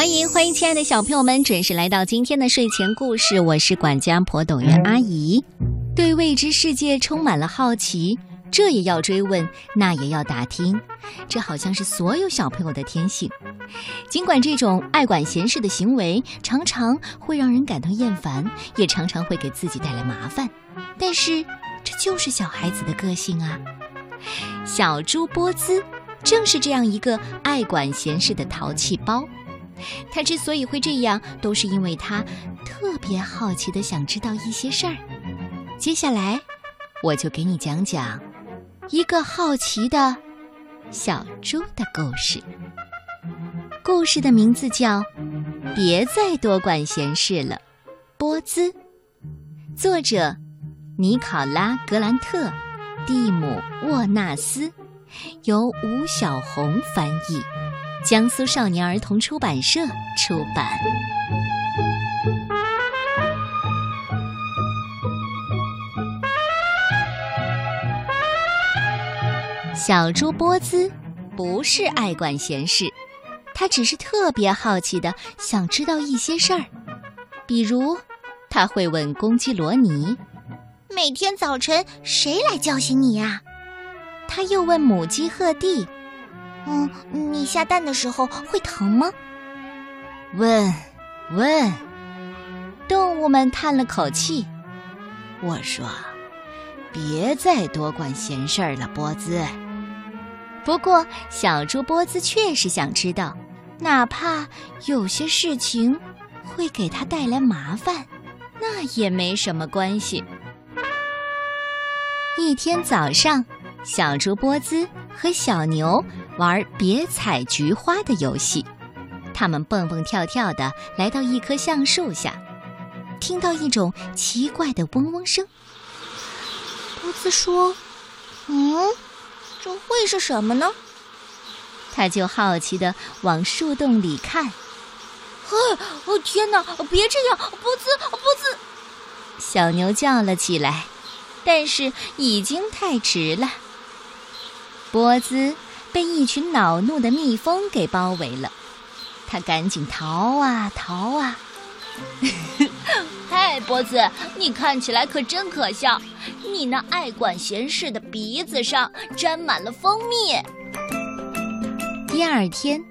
欢迎欢迎，亲爱的小朋友们，准时来到今天的睡前故事。我是管家婆董媛阿姨，对未知世界充满了好奇，这也要追问，那也要打听，这好像是所有小朋友的天性。尽管这种爱管闲事的行为常常会让人感到厌烦，也常常会给自己带来麻烦，但是这就是小孩子的个性啊。小猪波兹正是这样一个爱管闲事的淘气包。他之所以会这样，都是因为他特别好奇的想知道一些事儿。接下来，我就给你讲讲一个好奇的小猪的故事。故事的名字叫《别再多管闲事了》，波兹，作者尼考拉·格兰特，蒂姆·沃纳斯，由吴小红翻译。江苏少年儿童出版社出版。小猪波兹不是爱管闲事，他只是特别好奇的想知道一些事儿，比如他会问公鸡罗尼：“每天早晨谁来叫醒你呀？”他又问母鸡鹤蒂。嗯，你下蛋的时候会疼吗？问，问。动物们叹了口气。我说：“别再多管闲事儿了，波兹。”不过，小猪波兹确实想知道，哪怕有些事情会给他带来麻烦，那也没什么关系。一天早上，小猪波兹和小牛。玩别采菊花的游戏，他们蹦蹦跳跳的来到一棵橡树下，听到一种奇怪的嗡嗡声。波兹说：“嗯，这会是什么呢？”他就好奇的往树洞里看。啊，哦天哪！别这样，波兹，波兹！小牛叫了起来，但是已经太迟了。波兹。被一群恼怒的蜜蜂给包围了，他赶紧逃啊逃啊！嗨，波子，你看起来可真可笑，你那爱管闲事的鼻子上沾满了蜂蜜。第二天，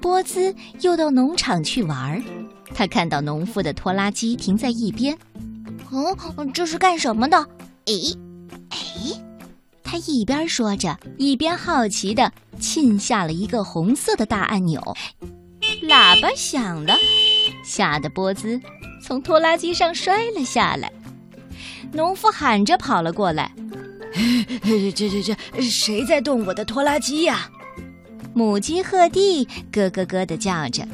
波兹又到农场去玩儿，他看到农夫的拖拉机停在一边。嗯，这是干什么的？诶，哎。他一边说着，一边好奇地沁下了一个红色的大按钮，喇叭响了，吓得波兹从拖拉机上摔了下来。农夫喊着跑了过来：“这这这，谁在动我的拖拉机呀？”母鸡鹤蒂咯咯咯地叫着：“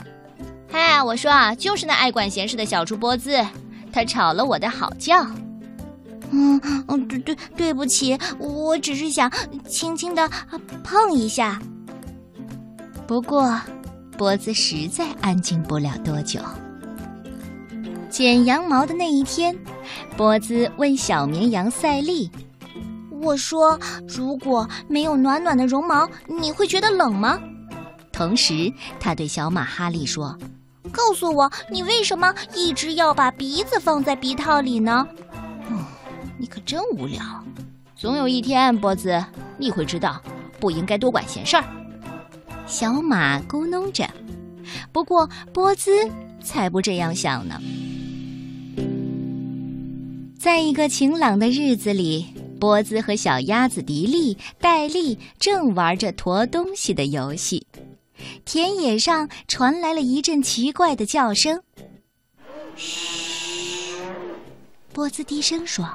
嗨，我说啊，就是那爱管闲事的小猪波兹，他吵了我的好觉。”嗯嗯，对对，对不起，我只是想轻轻的碰一下。不过，波子实在安静不了多久。剪羊毛的那一天，波子问小绵羊赛利：“我说，如果没有暖暖的绒毛，你会觉得冷吗？”同时，他对小马哈利说：“告诉我，你为什么一直要把鼻子放在鼻套里呢？”可真无聊，总有一天，波子你会知道不应该多管闲事儿。小马咕哝着，不过波兹才不这样想呢。在一个晴朗的日子里，波兹和小鸭子迪丽、戴丽正玩着驮东西的游戏。田野上传来了一阵奇怪的叫声。嘘，波兹低声说。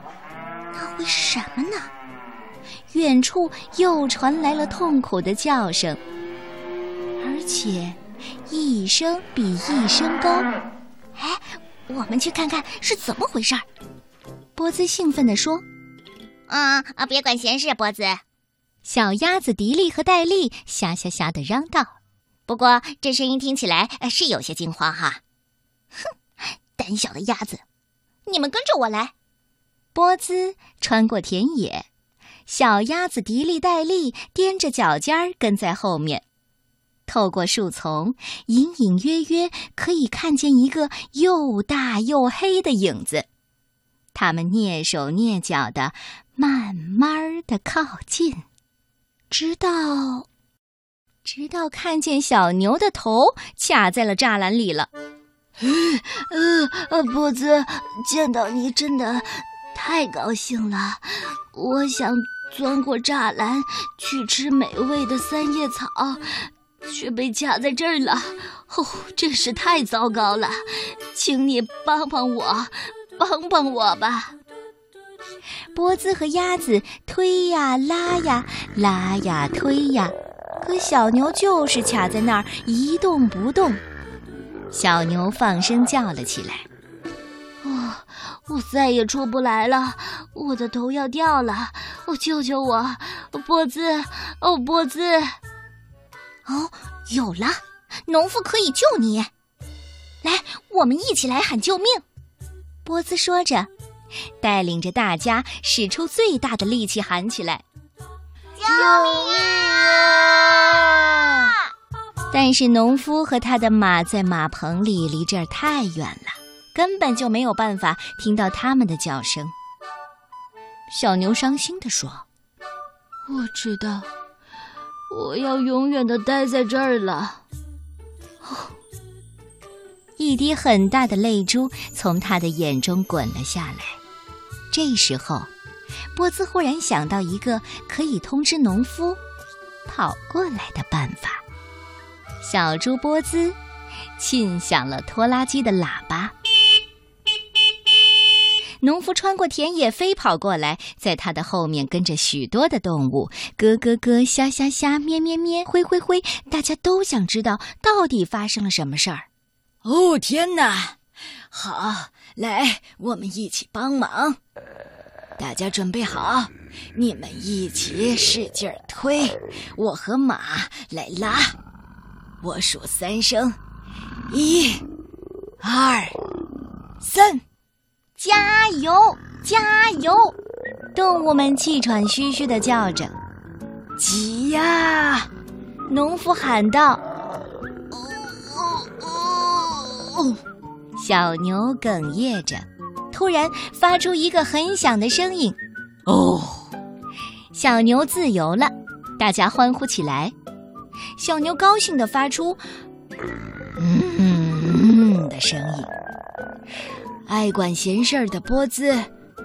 那会是什么呢？远处又传来了痛苦的叫声，而且一声比一声高。哎，我们去看看是怎么回事儿。波兹兴奋地说：“啊啊，别管闲事，波兹。”小鸭子迪丽和戴丽吓吓吓地嚷道：“不过这声音听起来是有些惊慌哈。”哼，胆小的鸭子，你们跟着我来。波兹穿过田野，小鸭子迪丽戴利踮着脚尖儿跟在后面。透过树丛，隐隐约约可以看见一个又大又黑的影子。他们蹑手蹑脚的，慢慢的靠近，直到，直到看见小牛的头卡在了栅栏里了。呃呃，波兹，见到你真的太高兴了。我想钻过栅栏去吃美味的三叶草，却被卡在这儿了。哦，真是太糟糕了，请你帮帮我，帮帮我吧。波子和鸭子推呀拉呀，拉呀推呀，可小牛就是卡在那儿一动不动。小牛放声叫了起来：“，我再也出不来了，我的头要掉了！哦，救救我，波兹！哦，波兹！哦，有了，农夫可以救你！来，我们一起来喊救命！”波兹说着，带领着大家使出最大的力气喊起来：“救命啊！”但是农夫和他的马在马棚里，离这儿太远了，根本就没有办法听到它们的叫声。小牛伤心地说：“我知道，我要永远的待在这儿了。”一滴很大的泪珠从他的眼中滚了下来。这时候，波兹忽然想到一个可以通知农夫跑过来的办法。小猪波兹沁响了拖拉机的喇叭，农夫穿过田野飞跑过来，在他的后面跟着许多的动物，咯咯咯，虾虾虾，咩咩咩，灰灰灰，大家都想知道到底发生了什么事儿。哦天哪！好，来，我们一起帮忙。大家准备好，你们一起使劲儿推，我和马来拉。我数三声，一、二、三，加油，加油！动物们气喘吁吁的叫着。急呀！农夫喊道。哦小牛哽咽着，突然发出一个很响的声音。哦，小牛自由了，大家欢呼起来。小牛高兴地发出“嗯”的声音。爱管闲事儿的波兹，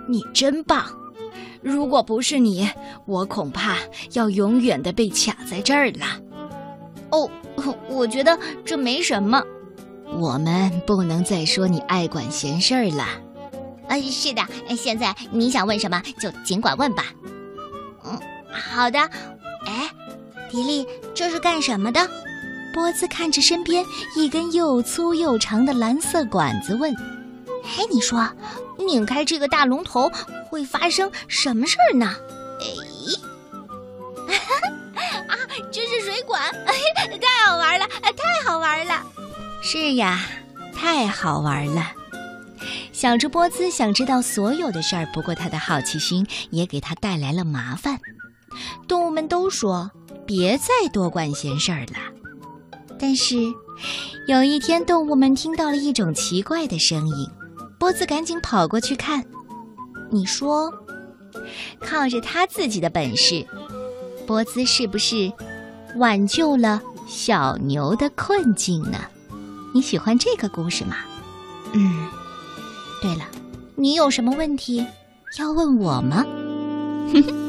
你真棒！如果不是你，我恐怕要永远的被卡在这儿了。哦，我觉得这没什么。我们不能再说你爱管闲事儿了。呃，是的，现在你想问什么就尽管问吧。嗯，好的。哎。迪丽，这是干什么的？波兹看着身边一根又粗又长的蓝色管子，问：“嘿，你说，拧开这个大龙头会发生什么事儿呢？”哎，啊，这是水管，太好玩了，太好玩了！是呀，太好玩了。小猪波兹想知道所有的事儿，不过他的好奇心也给他带来了麻烦。动物们都说。别再多管闲事儿了。但是，有一天，动物们听到了一种奇怪的声音。波子赶紧跑过去看。你说，靠着他自己的本事，波兹是不是挽救了小牛的困境呢？你喜欢这个故事吗？嗯。对了，你有什么问题要问我吗？哼哼。